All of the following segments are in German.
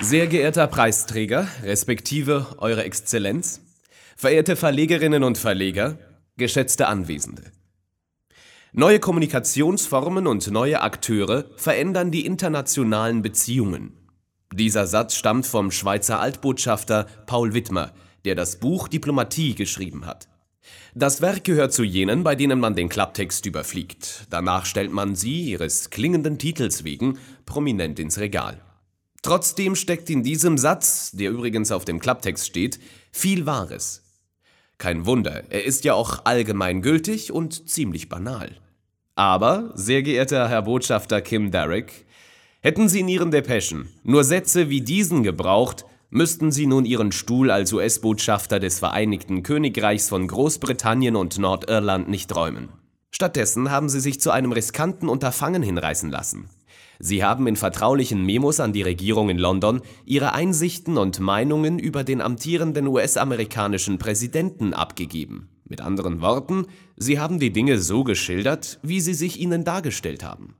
Sehr geehrter Preisträger, respektive Eure Exzellenz, verehrte Verlegerinnen und Verleger, geschätzte Anwesende. Neue Kommunikationsformen und neue Akteure verändern die internationalen Beziehungen. Dieser Satz stammt vom Schweizer Altbotschafter Paul Wittmer, der das Buch Diplomatie geschrieben hat. Das Werk gehört zu jenen, bei denen man den Klapptext überfliegt. Danach stellt man sie, ihres klingenden Titels wegen, prominent ins Regal. Trotzdem steckt in diesem Satz, der übrigens auf dem Klapptext steht, viel Wahres. Kein Wunder, er ist ja auch allgemein gültig und ziemlich banal. Aber, sehr geehrter Herr Botschafter Kim Derrick, hätten Sie in Ihren Depeschen nur Sätze wie diesen gebraucht, müssten Sie nun Ihren Stuhl als US-Botschafter des Vereinigten Königreichs von Großbritannien und Nordirland nicht räumen. Stattdessen haben Sie sich zu einem riskanten Unterfangen hinreißen lassen. Sie haben in vertraulichen Memos an die Regierung in London ihre Einsichten und Meinungen über den amtierenden US-amerikanischen Präsidenten abgegeben. Mit anderen Worten, Sie haben die Dinge so geschildert, wie sie sich Ihnen dargestellt haben.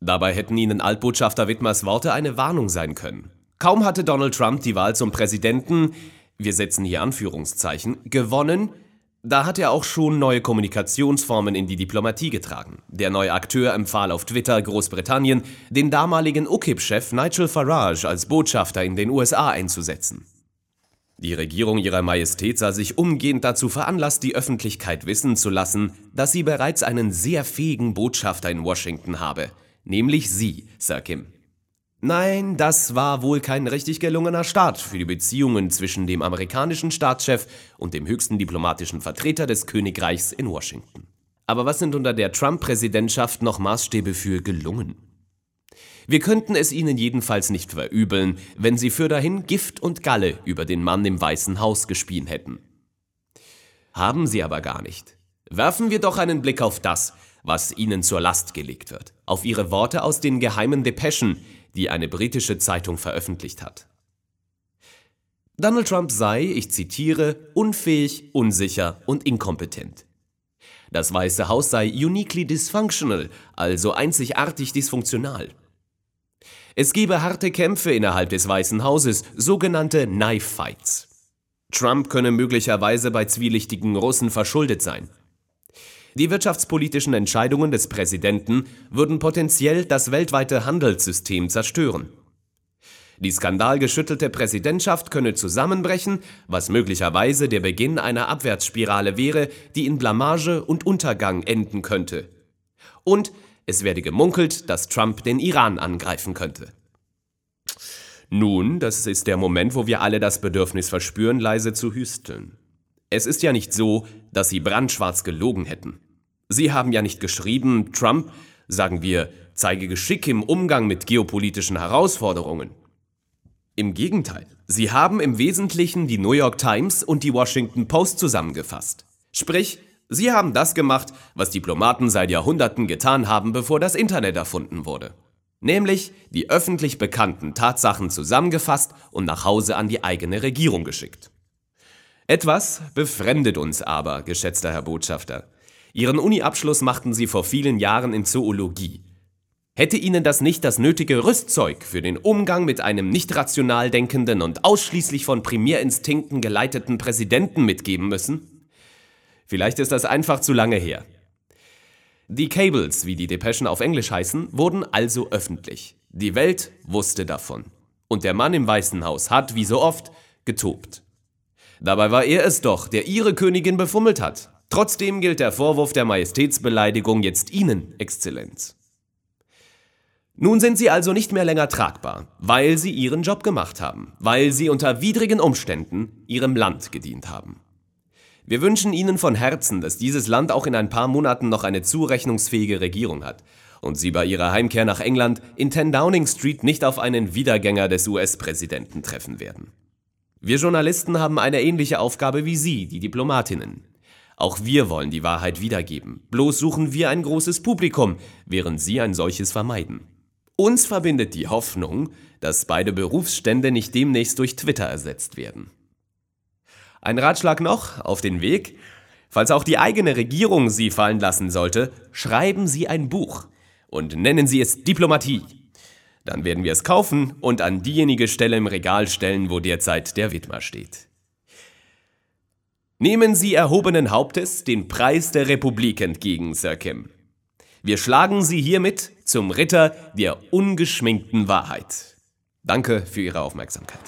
Dabei hätten Ihnen Altbotschafter Wittmers Worte eine Warnung sein können. Kaum hatte Donald Trump die Wahl zum Präsidenten, wir setzen hier Anführungszeichen, gewonnen, da hat er auch schon neue Kommunikationsformen in die Diplomatie getragen. Der neue Akteur empfahl auf Twitter Großbritannien, den damaligen UKIP-Chef Nigel Farage als Botschafter in den USA einzusetzen. Die Regierung ihrer Majestät sah sich umgehend dazu veranlasst, die Öffentlichkeit wissen zu lassen, dass sie bereits einen sehr fähigen Botschafter in Washington habe, nämlich Sie, Sir Kim. Nein, das war wohl kein richtig gelungener Start für die Beziehungen zwischen dem amerikanischen Staatschef und dem höchsten diplomatischen Vertreter des Königreichs in Washington. Aber was sind unter der Trump-Präsidentschaft noch Maßstäbe für gelungen? Wir könnten es ihnen jedenfalls nicht verübeln, wenn sie für dahin Gift und Galle über den Mann im Weißen Haus gespien hätten. Haben sie aber gar nicht. Werfen wir doch einen Blick auf das, was ihnen zur Last gelegt wird, auf ihre Worte aus den geheimen Depeschen, die eine britische Zeitung veröffentlicht hat. Donald Trump sei, ich zitiere, unfähig, unsicher und inkompetent. Das Weiße Haus sei uniquely dysfunctional, also einzigartig dysfunktional. Es gebe harte Kämpfe innerhalb des Weißen Hauses, sogenannte Knife Fights. Trump könne möglicherweise bei zwielichtigen Russen verschuldet sein. Die wirtschaftspolitischen Entscheidungen des Präsidenten würden potenziell das weltweite Handelssystem zerstören. Die skandalgeschüttelte Präsidentschaft könne zusammenbrechen, was möglicherweise der Beginn einer Abwärtsspirale wäre, die in Blamage und Untergang enden könnte. Und es werde gemunkelt, dass Trump den Iran angreifen könnte. Nun, das ist der Moment, wo wir alle das Bedürfnis verspüren, leise zu hüsteln. Es ist ja nicht so, dass sie brandschwarz gelogen hätten. Sie haben ja nicht geschrieben, Trump, sagen wir, zeige Geschick im Umgang mit geopolitischen Herausforderungen. Im Gegenteil, sie haben im Wesentlichen die New York Times und die Washington Post zusammengefasst. Sprich, sie haben das gemacht, was Diplomaten seit Jahrhunderten getan haben, bevor das Internet erfunden wurde. Nämlich die öffentlich bekannten Tatsachen zusammengefasst und nach Hause an die eigene Regierung geschickt. Etwas befremdet uns aber, geschätzter Herr Botschafter. Ihren Uni-Abschluss machten Sie vor vielen Jahren in Zoologie. Hätte Ihnen das nicht das nötige Rüstzeug für den Umgang mit einem nicht rational denkenden und ausschließlich von Primärinstinkten geleiteten Präsidenten mitgeben müssen? Vielleicht ist das einfach zu lange her. Die Cables, wie die Depeschen auf Englisch heißen, wurden also öffentlich. Die Welt wusste davon. Und der Mann im Weißen Haus hat, wie so oft, getobt. Dabei war er es doch, der ihre Königin befummelt hat. Trotzdem gilt der Vorwurf der Majestätsbeleidigung jetzt Ihnen, Exzellenz. Nun sind Sie also nicht mehr länger tragbar, weil Sie Ihren Job gemacht haben, weil Sie unter widrigen Umständen Ihrem Land gedient haben. Wir wünschen Ihnen von Herzen, dass dieses Land auch in ein paar Monaten noch eine zurechnungsfähige Regierung hat und Sie bei Ihrer Heimkehr nach England in 10 Downing Street nicht auf einen Wiedergänger des US-Präsidenten treffen werden. Wir Journalisten haben eine ähnliche Aufgabe wie Sie, die Diplomatinnen. Auch wir wollen die Wahrheit wiedergeben. Bloß suchen wir ein großes Publikum, während Sie ein solches vermeiden. Uns verbindet die Hoffnung, dass beide Berufsstände nicht demnächst durch Twitter ersetzt werden. Ein Ratschlag noch auf den Weg. Falls auch die eigene Regierung Sie fallen lassen sollte, schreiben Sie ein Buch und nennen Sie es Diplomatie. Dann werden wir es kaufen und an diejenige Stelle im Regal stellen, wo derzeit der Widmer steht. Nehmen Sie erhobenen Hauptes den Preis der Republik entgegen, Sir Kim. Wir schlagen Sie hiermit zum Ritter der ungeschminkten Wahrheit. Danke für Ihre Aufmerksamkeit.